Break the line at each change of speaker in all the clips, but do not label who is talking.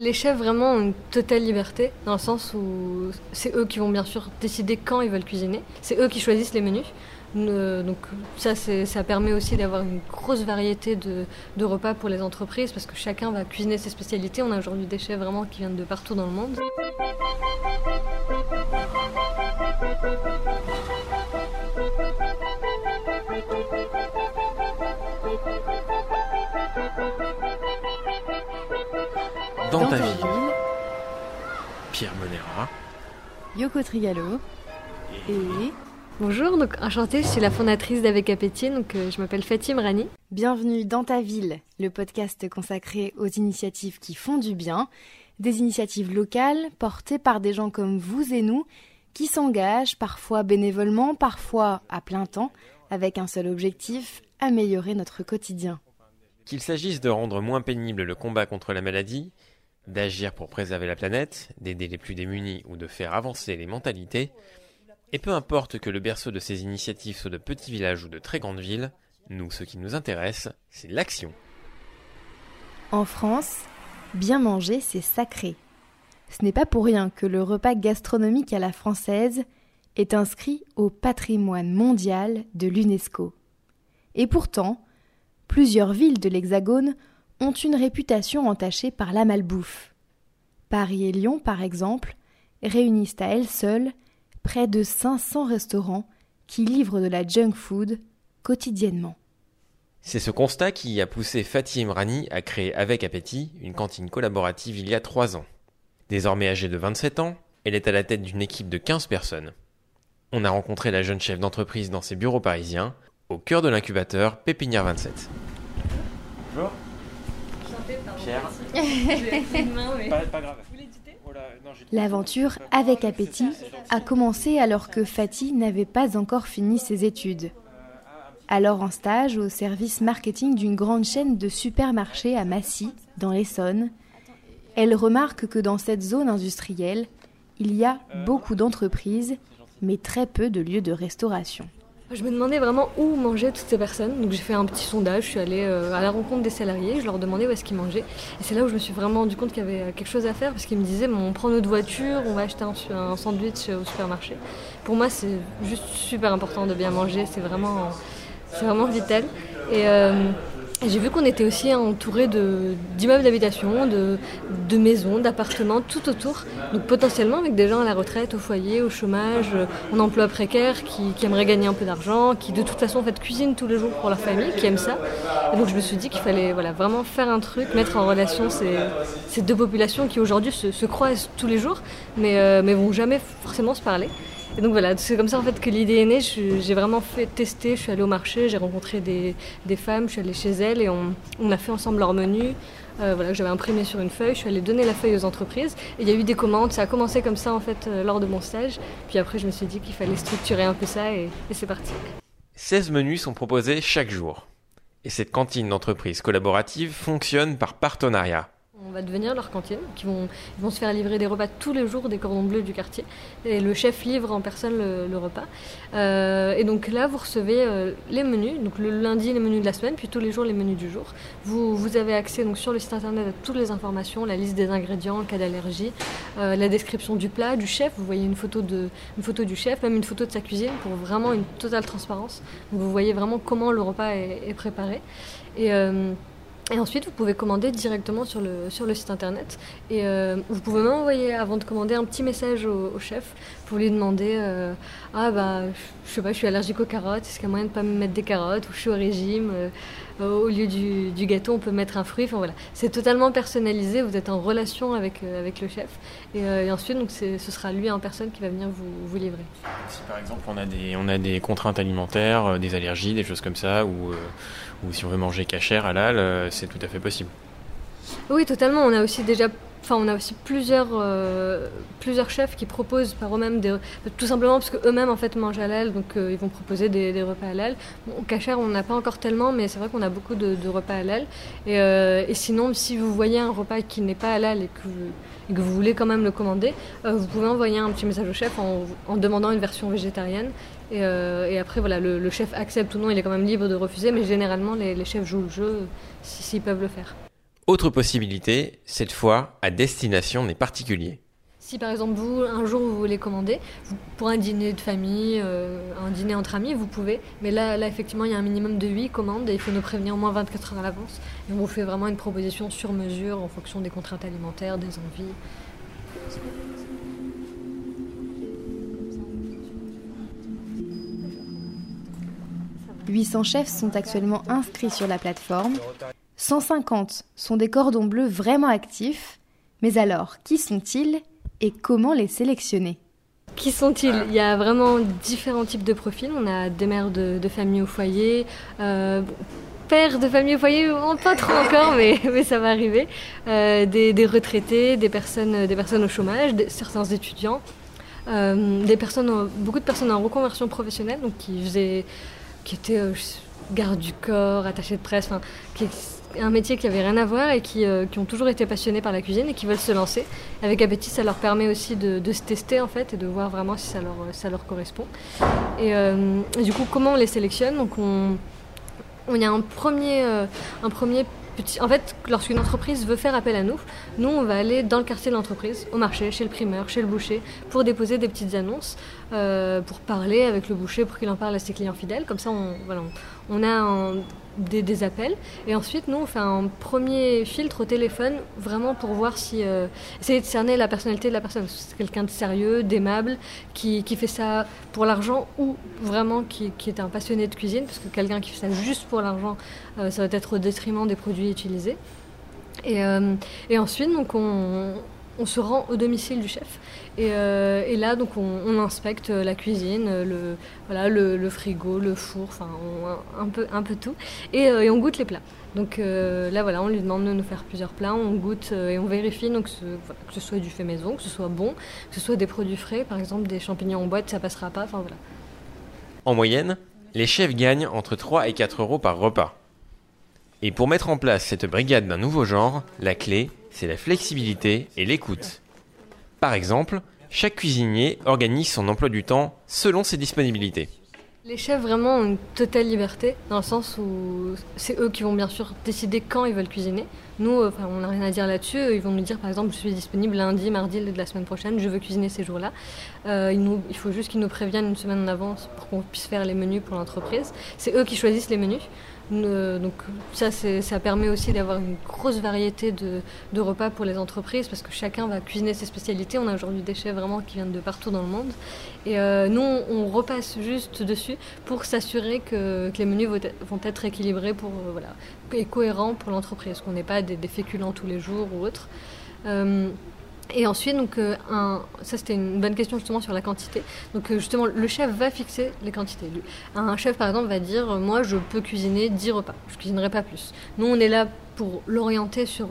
Les chefs vraiment ont une totale liberté, dans le sens où c'est eux qui vont bien sûr décider quand ils veulent cuisiner, c'est eux qui choisissent les menus. Donc ça, ça permet aussi d'avoir une grosse variété de, de, repas pour les entreprises parce que chacun va cuisiner ses spécialités. On a aujourd'hui des chefs vraiment qui viennent de partout dans le monde.
Dans, ta, ville. Pierre Monera.
Yoko Trigalo. Et...
Bonjour, donc enchantée, je suis la fondatrice d'Avec Appétit, donc euh, je m'appelle Fatim Rani.
Bienvenue dans ta ville, le podcast consacré aux initiatives qui font du bien, des initiatives locales portées par des gens comme vous et nous, qui s'engagent parfois bénévolement, parfois à plein temps, avec un seul objectif, améliorer notre quotidien.
Qu'il s'agisse de rendre moins pénible le combat contre la maladie, d'agir pour préserver la planète, d'aider les plus démunis ou de faire avancer les mentalités, et peu importe que le berceau de ces initiatives soit de petits villages ou de très grandes villes, nous, ce qui nous intéresse, c'est l'action.
En France, bien manger, c'est sacré. Ce n'est pas pour rien que le repas gastronomique à la française est inscrit au patrimoine mondial de l'UNESCO. Et pourtant, plusieurs villes de l'Hexagone ont une réputation entachée par la malbouffe. Paris et Lyon, par exemple, réunissent à elles seules près de 500 restaurants qui livrent de la junk food quotidiennement.
C'est ce constat qui a poussé Fatih Imrani à créer avec appétit une cantine collaborative il y a trois ans. Désormais âgée de 27 ans, elle est à la tête d'une équipe de 15 personnes. On a rencontré la jeune chef d'entreprise dans ses bureaux parisiens, au cœur de l'incubateur Pépinière 27. Bonjour.
L'aventure avec appétit a commencé alors que Fatih n'avait pas encore fini ses études. Alors en stage au service marketing d'une grande chaîne de supermarchés à Massy, dans l'Essonne, elle remarque que dans cette zone industrielle, il y a beaucoup d'entreprises, mais très peu de lieux de restauration.
Je me demandais vraiment où mangeaient toutes ces personnes. Donc j'ai fait un petit sondage, je suis allée euh, à la rencontre des salariés, je leur demandais où est-ce qu'ils mangeaient. Et c'est là où je me suis vraiment rendu compte qu'il y avait quelque chose à faire parce qu'ils me disaient on prend notre voiture, on va acheter un, sandwich au supermarché. Pour moi c'est juste super important de bien manger, c'est vraiment, vraiment vital. Euh, j'ai vu qu'on était aussi entouré d'immeubles d'habitation, de, maisons, d'appartements tout autour. Donc potentiellement avec des gens à la retraite, au foyer, au chômage, euh, en emploi précaire, qui, qui aimeraient gagner un peu d'argent, qui de toute façon en fait cuisinent tous les jours pour leur famille, qui aiment ça. Et donc je me suis dit qu'il fallait voilà, vraiment faire un truc, mettre en relation ces, deux populations qui aujourd'hui se, se, croisent tous les jours, mais, euh, vont jamais forcément se parler. Et donc voilà, c'est comme ça en fait que l'idée est née. J'ai vraiment fait tester, je suis allée au marché, j'ai rencontré des, femmes, je suis allée chez elles et on, a fait ensemble leur menu. Euh, voilà, j'avais imprimé sur une feuille, je suis allée donner la feuille aux entreprises et il y a eu des commandes, ça a commencé comme ça en fait euh, lors de mon stage. Puis après je me suis dit qu'il fallait structurer un peu ça et, et c'est parti.
16 menus sont proposés chaque jour. Et cette cantine d'entreprise collaborative fonctionne par partenariat.
On va devenir leur cantine, qui vont, ils vont se faire livrer des repas tous les jours des cordons bleus du quartier. Et le chef livre en personne le, repas. Euh, et donc là, vous recevez euh, les menus, donc le lundi les menus de la semaine, puis tous les jours les menus du jour. Vous, vous avez accès donc sur le site internet à toutes les informations, la liste des ingrédients, le cas d'allergie, euh, la description du plat, du chef. Vous voyez une photo, de, une photo du chef, même une photo de sa cuisine pour vraiment une totale transparence. Donc vous voyez vraiment comment le repas est, est préparé. Et et ensuite, vous pouvez commander directement sur le, sur le site internet. Et euh, vous pouvez même envoyer, avant de commander, un petit message au, chef pour lui demander euh, Ah, bah, je sais pas, je suis allergique aux carottes, est-ce qu'il y a moyen de pas me mettre des carottes Ou je suis au régime, euh, au lieu du, gâteau, on peut mettre un fruit. Enfin voilà, c'est totalement personnalisé, vous êtes en relation avec, avec le chef. Et, ensuite, donc, ce sera lui en personne qui va venir vous, livrer.
Si par exemple, on a des, on a des contraintes alimentaires, des allergies, des choses comme ça, ou ou si on veut manger cachère, halal, c'est tout à fait possible.
Oui, totalement. On a aussi déjà Enfin, on a aussi plusieurs, euh, plusieurs chefs qui proposent par eux-mêmes des, tout simplement parce qu'eux-mêmes en fait mangent halal, donc euh, ils vont proposer des, repas halal. Bon, au cachère, on n'a pas encore tellement, mais c'est vrai qu'on a beaucoup de, repas halal. Et, et, sinon, si vous voyez un repas qui n'est pas halal et que, vous, que voulez quand même le commander, vous pouvez envoyer un petit message au chef en, demandant une version végétarienne. Euh, et, après, voilà, le, chef accepte ou non, il est quand même libre de refuser, mais généralement, les, chefs jouent le jeu s'ils peuvent le faire.
Autre possibilité, cette fois à destination des particuliers.
Si par exemple vous, un jour vous voulez commander, pour un dîner de famille, euh, un dîner entre amis, vous pouvez. Mais là, là effectivement, il y a un minimum de 8 commandes et il faut nous prévenir au moins 24 heures à l'avance. Et on vous fait vraiment une proposition sur mesure en fonction des contraintes alimentaires, des envies.
800 chefs sont actuellement inscrits sur la plateforme. 150 sont des cordons bleus vraiment actifs. Mais alors, qui sont-ils et comment les sélectionner?
Qui sont-ils? Il y a vraiment différents types de profils. On a des mères de, famille au foyer, euh, pères de famille au foyer, pas trop encore, mais, mais ça va arriver. Euh, des, retraités, des personnes, des personnes au chômage, certains étudiants, euh, des personnes, beaucoup de personnes en reconversion professionnelle, donc qui faisaient qui était euh, garde du corps, attaché de presse, qui est un métier qui avait rien à voir et qui, euh, qui, ont toujours été passionnés par la cuisine et qui veulent se lancer. Avec Appétit, ça leur permet aussi de, de, se tester en fait et de voir vraiment si ça leur, ça leur correspond. Et, euh, du coup, comment on les sélectionne? Donc on, on a un premier, un premier en fait, lorsqu'une entreprise veut faire appel à nous, nous, on va aller dans le quartier de l'entreprise, au marché, chez le primeur, chez le boucher, pour déposer des petites annonces, euh, pour parler avec le boucher, pour qu'il en parle à ses clients fidèles. Comme ça, on, voilà, on a un, des, appels. Et ensuite, nous, on fait un premier filtre au téléphone, vraiment pour voir si. Euh, essayer de cerner la personnalité de la personne. C'est quelqu'un de sérieux, d'aimable, qui, qui, fait ça pour l'argent ou vraiment qui, qui, est un passionné de cuisine, parce que quelqu'un qui fait ça juste pour l'argent, euh, ça va être au détriment des produits utilisés. Et, euh, et ensuite, donc, on on se rend au domicile du chef. Et, euh, là, donc, on, inspecte la cuisine, le, voilà, le, frigo, le four, enfin, un, peu, tout. Et, euh, on goûte les plats. Donc euh, là, voilà, on lui demande de nous faire plusieurs plats, on goûte et on vérifie donc, que ce soit du fait maison, que ce soit bon, que ce soit des produits frais, par exemple des champignons en boîte, ça passera pas.
En moyenne, les chefs gagnent entre 3 et 4 euros par repas. Et pour mettre en place cette brigade d'un nouveau genre, la clé, c'est la flexibilité et l'écoute. Par exemple, chaque cuisinier organise son emploi du temps selon ses disponibilités.
Les chefs vraiment ont une totale liberté, dans le sens où c'est eux qui vont bien sûr décider quand ils veulent cuisiner. Nous, on n'a rien à dire là-dessus. Ils vont nous dire par exemple, je suis disponible lundi, mardi de la semaine prochaine, je veux cuisiner ces jours-là. Euh, il, faut juste qu'ils nous préviennent une semaine en avance pour qu'on puisse faire les menus pour l'entreprise. C'est eux qui choisissent les menus. Euh, donc ça, ça permet aussi d'avoir une grosse variété de, repas pour les entreprises parce que chacun va cuisiner ses spécialités. On a aujourd'hui des chefs vraiment qui viennent de partout dans le monde. Et euh, nous, on, repasse juste dessus pour s'assurer que, les menus vont être, équilibrés pour, euh, voilà, et cohérents pour l'entreprise, qu'on n'ait pas des, féculents tous les jours ou autre. Et ensuite, donc, euh, ça c'était une bonne question justement sur la quantité. Donc euh, justement, le chef va fixer les quantités. Un chef par exemple va dire, euh, moi je peux cuisiner 10 repas, je cuisinerai pas plus. Nous on est là pour l'orienter sur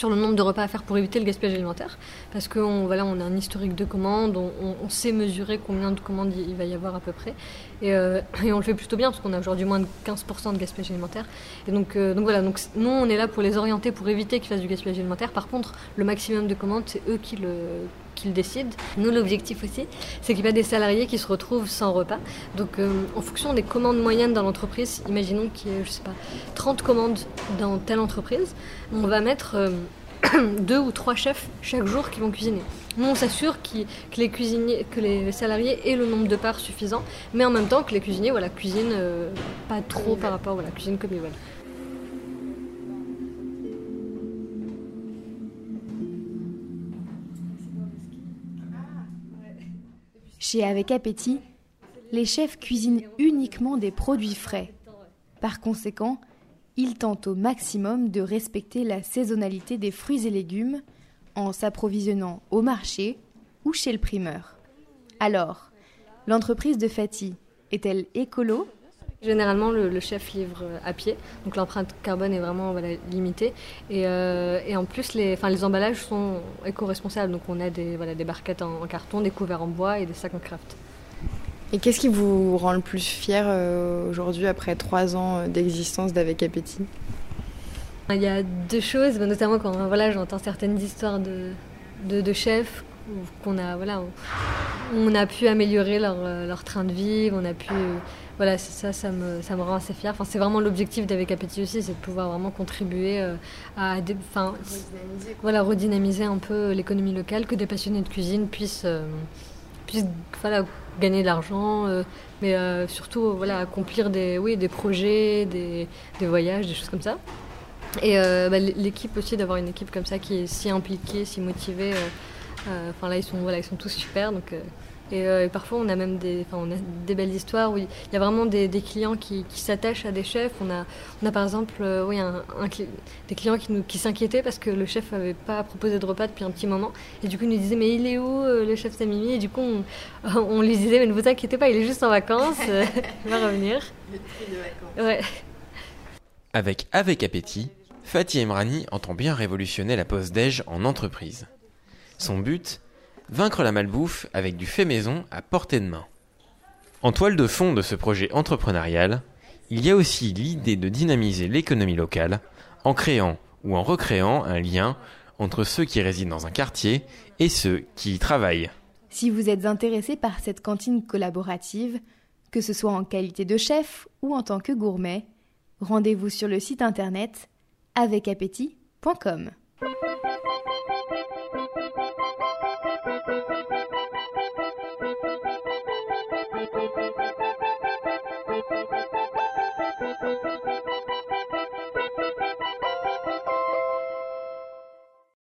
sur le nombre de repas à faire pour éviter le gaspillage alimentaire. Parce qu'on voilà, on a un historique de commandes, on, sait mesurer combien de commandes il, va y avoir à peu près. Et, euh, on le fait plutôt bien parce qu'on a aujourd'hui moins de 15% de gaspillage alimentaire. Et donc, euh, donc voilà, donc nous on est là pour les orienter pour éviter qu'ils fassent du gaspillage alimentaire. Par contre, le maximum de commandes, c'est eux qui le, qu'ils décident. Nous, l'objectif aussi, c'est qu'il y a des salariés qui se retrouvent sans repas. Donc, euh, en fonction des commandes moyennes dans l'entreprise, imaginons qu'il y ait, je sais pas, 30 commandes dans telle entreprise, on va mettre deux ou trois chefs chaque jour qui vont cuisiner. Nous, on s'assure que les cuisiniers, que les salariés aient le nombre de parts suffisant, mais en même temps que les cuisiniers, voilà, cuisinent euh, pas trop par rapport, voilà, cuisinent comme ils veulent.
Chez Avec Appétit, les chefs cuisinent uniquement des produits frais. Par conséquent, ils tentent au maximum de respecter la saisonnalité des fruits et légumes en s'approvisionnant au marché ou chez le primeur. Alors, l'entreprise de Fatih est-elle écolo?
Généralement, le, chef livre à pied, donc l'empreinte carbone est vraiment limitée. Euh, et, en plus, les, emballages sont éco-responsables, donc on a des, barquettes en, carton, des couverts en bois et des sacs en craft.
Et qu'est-ce qui vous rend le plus fier euh, aujourd'hui après trois ans euh, d'existence d'Avec Appétit?
Il y a deux choses, notamment quand voilà, j'entends certaines histoires de, de, chefs qu'on a, voilà, on, a pu améliorer leur, leur, train de vie, on a pu, voilà, ça, ça me, ça me rend assez fière. Enfin, c'est vraiment l'objectif d'Avec Appétit aussi, c'est de pouvoir vraiment contribuer à, enfin, redynamiser, voilà, redynamiser un peu l'économie locale, que des passionnés de cuisine puissent, puissent voilà, gagner de l'argent, euh, mais euh, surtout voilà, accomplir des, oui, des projets, des, des voyages, des choses comme ça. Et euh, bah, l'équipe aussi, d'avoir une équipe comme ça qui est si impliquée, si motivée. Enfin là, ils sont, voilà, ils sont tous super. Donc, euh, et, parfois, on a même des, on a des belles histoires où il y a vraiment des, clients qui, s'attachent à des chefs. On a, on a par exemple euh, oui, un, des clients qui, qui s'inquiétaient parce que le chef n'avait pas proposé de repas depuis un petit moment. Et du coup, ils nous disaient Mais il est où euh, le chef Samimi? Et du coup, on, on, lui disait Mais ne vous inquiétez pas, il est juste en vacances, il va revenir.
Ouais. Avec Avec Appétit, Fatih Emrani entend bien révolutionner la pause déj en entreprise. Son but vaincre la malbouffe avec du fait maison à portée de main. En toile de fond de ce projet entrepreneurial, il y a aussi l'idée de dynamiser l'économie locale en créant ou en recréant un lien entre ceux qui résident dans un quartier et ceux qui y travaillent.
Si vous êtes intéressé par cette cantine collaborative, que ce soit en qualité de chef ou en tant que gourmet, rendez-vous sur le site internet avacappétit.com.